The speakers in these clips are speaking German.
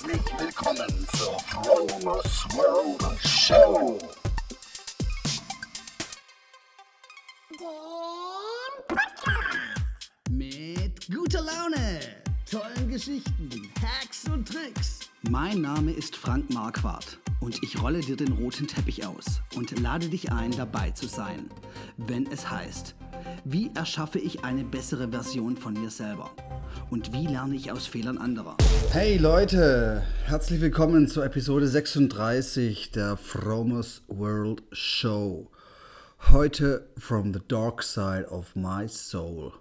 Herzlich willkommen zur Fromers World Show. Mit guter Laune, tollen Geschichten, Hacks und Tricks. Mein Name ist Frank Marquardt und ich rolle dir den roten Teppich aus und lade dich ein, dabei zu sein, wenn es heißt, wie erschaffe ich eine bessere Version von mir selber und wie lerne ich aus Fehlern anderer. Hey Leute, herzlich willkommen zur Episode 36 der Fromers World Show. Heute from the dark side of my soul.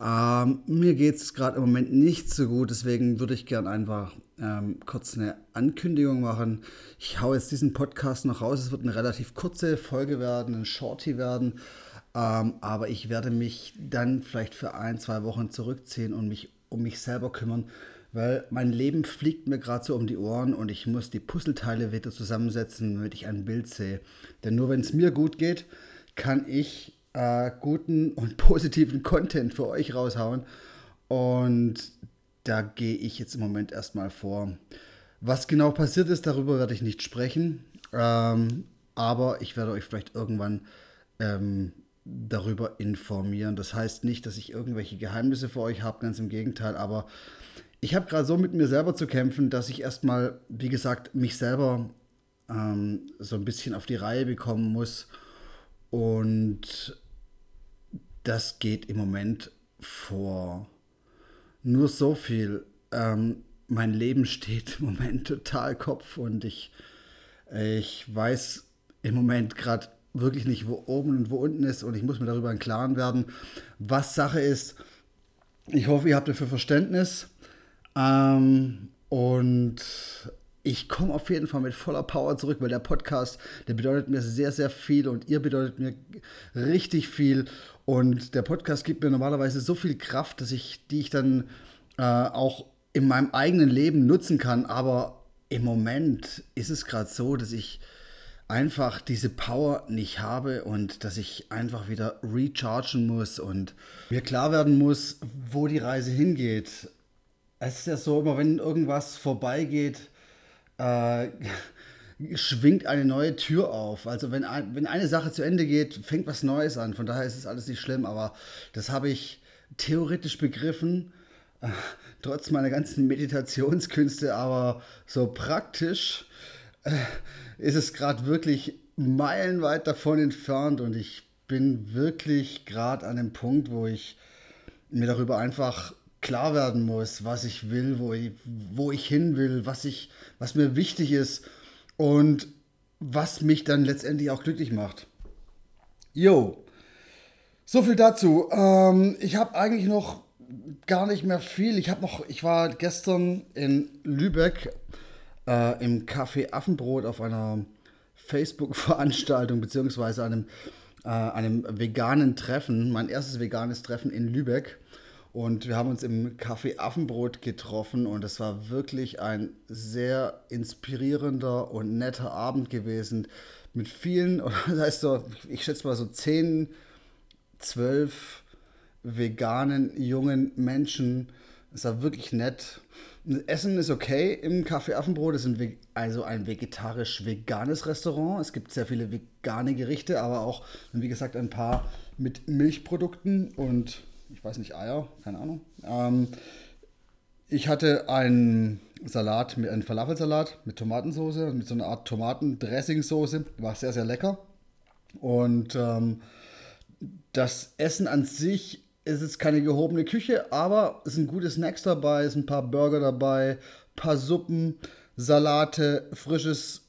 Ähm, mir geht es gerade im Moment nicht so gut, deswegen würde ich gern einfach ähm, kurz eine Ankündigung machen. Ich haue jetzt diesen Podcast noch raus. Es wird eine relativ kurze Folge werden, ein Shorty werden. Ähm, aber ich werde mich dann vielleicht für ein, zwei Wochen zurückziehen und mich um mich selber kümmern, weil mein Leben fliegt mir gerade so um die Ohren und ich muss die Puzzleteile wieder zusammensetzen, damit ich ein Bild sehe. Denn nur wenn es mir gut geht, kann ich äh, guten und positiven Content für euch raushauen. Und da gehe ich jetzt im Moment erstmal vor. Was genau passiert ist, darüber werde ich nicht sprechen. Ähm, aber ich werde euch vielleicht irgendwann ähm, darüber informieren. Das heißt nicht, dass ich irgendwelche Geheimnisse für euch habe, ganz im Gegenteil. Aber ich habe gerade so mit mir selber zu kämpfen, dass ich erstmal, wie gesagt, mich selber ähm, so ein bisschen auf die Reihe bekommen muss. Und das geht im Moment vor nur so viel. Ähm, mein Leben steht im Moment total Kopf und ich, ich weiß im Moment gerade wirklich nicht, wo oben und wo unten ist und ich muss mir darüber im Klaren werden, was Sache ist. Ich hoffe, ihr habt dafür Verständnis ähm, und ich komme auf jeden Fall mit voller Power zurück, weil der Podcast, der bedeutet mir sehr, sehr viel und ihr bedeutet mir richtig viel. Und der Podcast gibt mir normalerweise so viel Kraft, dass ich, die ich dann äh, auch in meinem eigenen Leben nutzen kann. Aber im Moment ist es gerade so, dass ich einfach diese Power nicht habe und dass ich einfach wieder rechargen muss und mir klar werden muss, wo die Reise hingeht. Es ist ja so, immer wenn irgendwas vorbeigeht, äh, schwingt eine neue Tür auf. Also wenn, ein, wenn eine Sache zu Ende geht, fängt was Neues an. Von daher ist es alles nicht schlimm, aber das habe ich theoretisch begriffen, äh, trotz meiner ganzen Meditationskünste, aber so praktisch äh, ist es gerade wirklich meilenweit davon entfernt und ich bin wirklich gerade an dem Punkt, wo ich mir darüber einfach klar werden muss, was ich will, wo ich, wo ich hin will, was, ich, was mir wichtig ist und was mich dann letztendlich auch glücklich macht. Jo, so viel dazu. Ähm, ich habe eigentlich noch gar nicht mehr viel. Ich habe noch, ich war gestern in Lübeck äh, im Café Affenbrot auf einer Facebook-Veranstaltung beziehungsweise einem, äh, einem veganen Treffen, mein erstes veganes Treffen in Lübeck. Und wir haben uns im Café Affenbrot getroffen und es war wirklich ein sehr inspirierender und netter Abend gewesen. Mit vielen, das heißt so, ich schätze mal so 10, 12 veganen jungen Menschen. Es war wirklich nett. Essen ist okay im Café Affenbrot. Es ist ein, also ein vegetarisch-veganes Restaurant. Es gibt sehr viele vegane Gerichte, aber auch, wie gesagt, ein paar mit Milchprodukten und ich weiß nicht, Eier, keine Ahnung. Ähm, ich hatte einen Salat, einen Falafelsalat mit Tomatensauce, mit so einer Art Tomatendressingsoße. War sehr, sehr lecker. Und ähm, das Essen an sich ist jetzt keine gehobene Küche, aber es sind gute Snacks dabei, es sind ein paar Burger dabei, ein paar Suppen, Salate, frisches,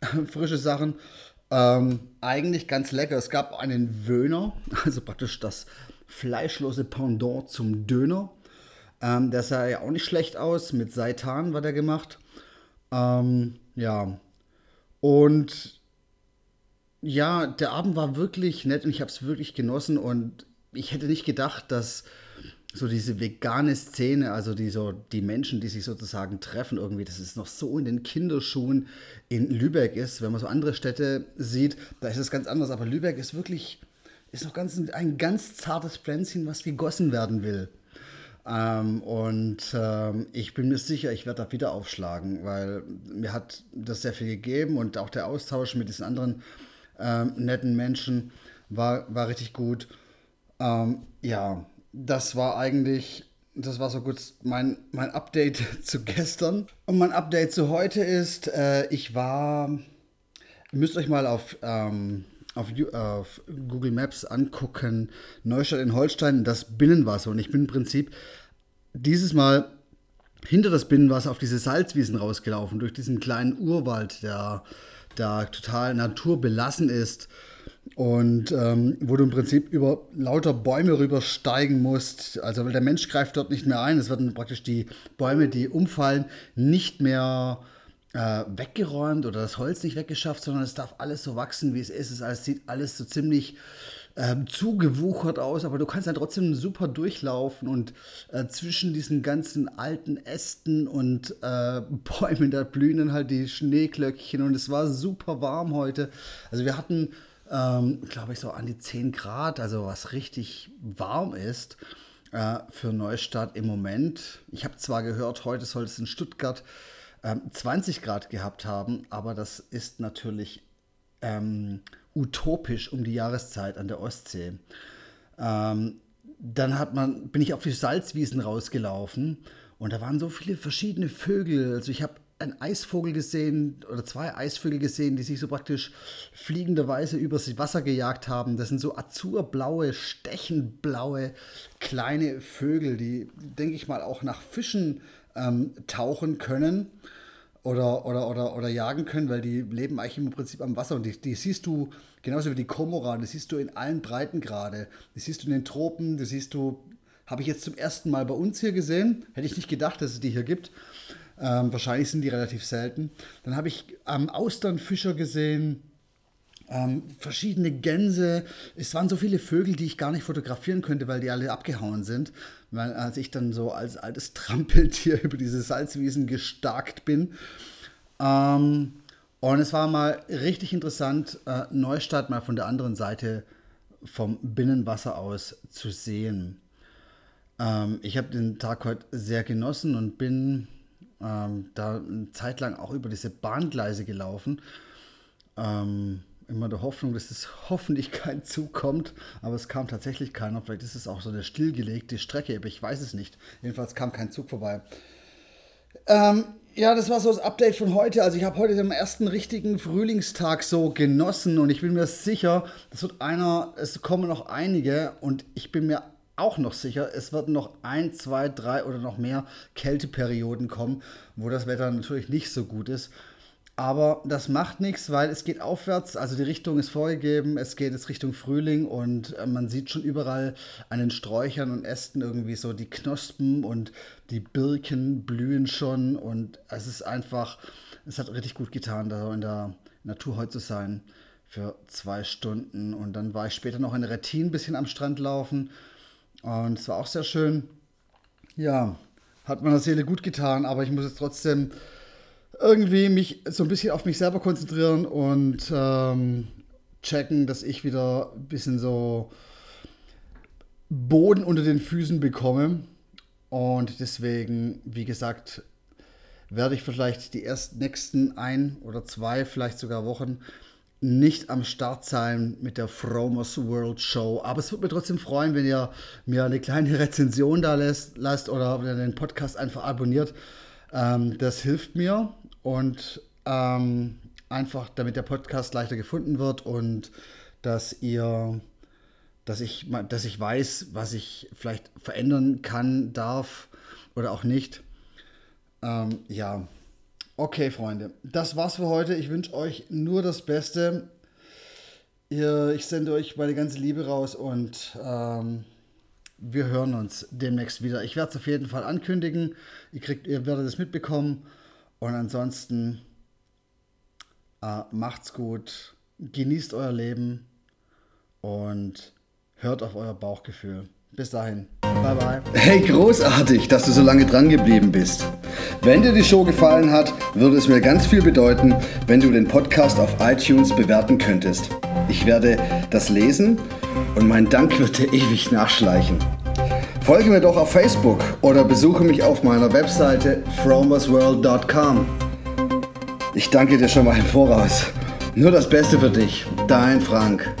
frische Sachen. Ähm, eigentlich ganz lecker. Es gab einen Wöhner, also praktisch das fleischlose Pendant zum Döner. Ähm, der sah ja auch nicht schlecht aus. Mit Seitan war der gemacht. Ähm, ja. Und ja, der Abend war wirklich nett und ich habe es wirklich genossen. Und ich hätte nicht gedacht, dass so diese vegane Szene, also die, so, die Menschen, die sich sozusagen treffen, irgendwie, dass es noch so in den Kinderschuhen in Lübeck ist. Wenn man so andere Städte sieht, da ist es ganz anders. Aber Lübeck ist wirklich ist noch ganz, ein ganz zartes Pflänzchen, was gegossen werden will. Ähm, und ähm, ich bin mir sicher, ich werde da wieder aufschlagen, weil mir hat das sehr viel gegeben und auch der Austausch mit diesen anderen ähm, netten Menschen war, war richtig gut. Ähm, ja, das war eigentlich, das war so gut mein, mein Update zu gestern. Und mein Update zu heute ist, äh, ich war, müsst euch mal auf, ähm, auf, auf, Google Maps angucken, Neustadt in Holstein, das Binnenwasser. Und ich bin im Prinzip dieses Mal hinter das Binnenwasser auf diese Salzwiesen rausgelaufen, durch diesen kleinen Urwald, der da total naturbelassen ist und ähm, wo du im Prinzip über lauter Bäume rübersteigen musst. Also weil der Mensch greift dort nicht mehr ein. Es werden praktisch die Bäume, die umfallen, nicht mehr äh, weggeräumt oder das Holz nicht weggeschafft, sondern es darf alles so wachsen, wie es ist. Es sieht alles so ziemlich äh, zugewuchert aus, aber du kannst dann trotzdem super durchlaufen und äh, zwischen diesen ganzen alten Ästen und äh, Bäumen, da blühen dann halt die Schneeglöckchen und es war super warm heute. Also wir hatten ähm, glaube ich, so an die 10 Grad, also was richtig warm ist äh, für Neustadt im Moment. Ich habe zwar gehört, heute soll es in Stuttgart ähm, 20 Grad gehabt haben, aber das ist natürlich ähm, utopisch um die Jahreszeit an der Ostsee. Ähm, dann hat man, bin ich auf die Salzwiesen rausgelaufen und da waren so viele verschiedene Vögel. Also ich habe einen Eisvogel gesehen oder zwei Eisvögel gesehen, die sich so praktisch fliegenderweise übers Wasser gejagt haben. Das sind so azurblaue, stechendblaue kleine Vögel, die, denke ich mal, auch nach Fischen ähm, tauchen können oder, oder, oder, oder jagen können, weil die leben eigentlich im Prinzip am Wasser und die, die siehst du genauso wie die Komoran, die siehst du in allen Breiten gerade. Die siehst du in den Tropen, die siehst du, habe ich jetzt zum ersten Mal bei uns hier gesehen. Hätte ich nicht gedacht, dass es die hier gibt. Ähm, wahrscheinlich sind die relativ selten. Dann habe ich ähm, Austernfischer gesehen, ähm, verschiedene Gänse. Es waren so viele Vögel, die ich gar nicht fotografieren könnte, weil die alle abgehauen sind. Weil als ich dann so als altes Trampeltier über diese Salzwiesen gestarkt bin. Ähm, und es war mal richtig interessant, äh, Neustadt mal von der anderen Seite vom Binnenwasser aus zu sehen. Ähm, ich habe den Tag heute sehr genossen und bin ähm, da eine Zeit lang auch über diese Bahngleise gelaufen. Ähm, immer der Hoffnung, dass es hoffentlich kein Zug kommt, aber es kam tatsächlich keiner. Vielleicht ist es auch so eine stillgelegte Strecke, aber ich weiß es nicht. Jedenfalls kam kein Zug vorbei. Ähm, ja, das war so das Update von heute. Also ich habe heute den ersten richtigen Frühlingstag so genossen und ich bin mir sicher, das wird einer, es kommen noch einige und ich bin mir auch noch sicher, es wird noch ein, zwei, drei oder noch mehr Kälteperioden kommen, wo das Wetter natürlich nicht so gut ist. Aber das macht nichts, weil es geht aufwärts, also die Richtung ist vorgegeben, es geht jetzt Richtung Frühling und äh, man sieht schon überall an den Sträuchern und Ästen irgendwie so die Knospen und die Birken blühen schon und es ist einfach, es hat richtig gut getan, da in der Natur heute zu sein für zwei Stunden und dann war ich später noch in Rettin ein bisschen am Strand laufen und es war auch sehr schön. Ja, hat meiner Seele gut getan, aber ich muss jetzt trotzdem irgendwie mich so ein bisschen auf mich selber konzentrieren und ähm, checken, dass ich wieder ein bisschen so Boden unter den Füßen bekomme. Und deswegen, wie gesagt, werde ich vielleicht die ersten nächsten ein oder zwei, vielleicht sogar Wochen nicht am Start sein mit der Fromers World Show. Aber es würde mich trotzdem freuen, wenn ihr mir eine kleine Rezension da lässt, lasst oder wenn ihr den Podcast einfach abonniert. Ähm, das hilft mir und ähm, einfach, damit der Podcast leichter gefunden wird und dass ihr, dass ich, dass ich weiß, was ich vielleicht verändern kann, darf oder auch nicht. Ähm, ja, Okay, Freunde, das war's für heute. Ich wünsche euch nur das Beste. Ich sende euch meine ganze Liebe raus und ähm, wir hören uns demnächst wieder. Ich werde es auf jeden Fall ankündigen. Ihr, kriegt, ihr werdet es mitbekommen. Und ansonsten äh, macht's gut, genießt euer Leben und hört auf euer Bauchgefühl. Bis dahin. Bye bye. Hey, großartig, dass du so lange dran geblieben bist. Wenn dir die Show gefallen hat, würde es mir ganz viel bedeuten, wenn du den Podcast auf iTunes bewerten könntest. Ich werde das lesen und mein Dank wird dir ewig nachschleichen. Folge mir doch auf Facebook oder besuche mich auf meiner Webseite fromersworld.com. Ich danke dir schon mal im Voraus. Nur das Beste für dich, dein Frank.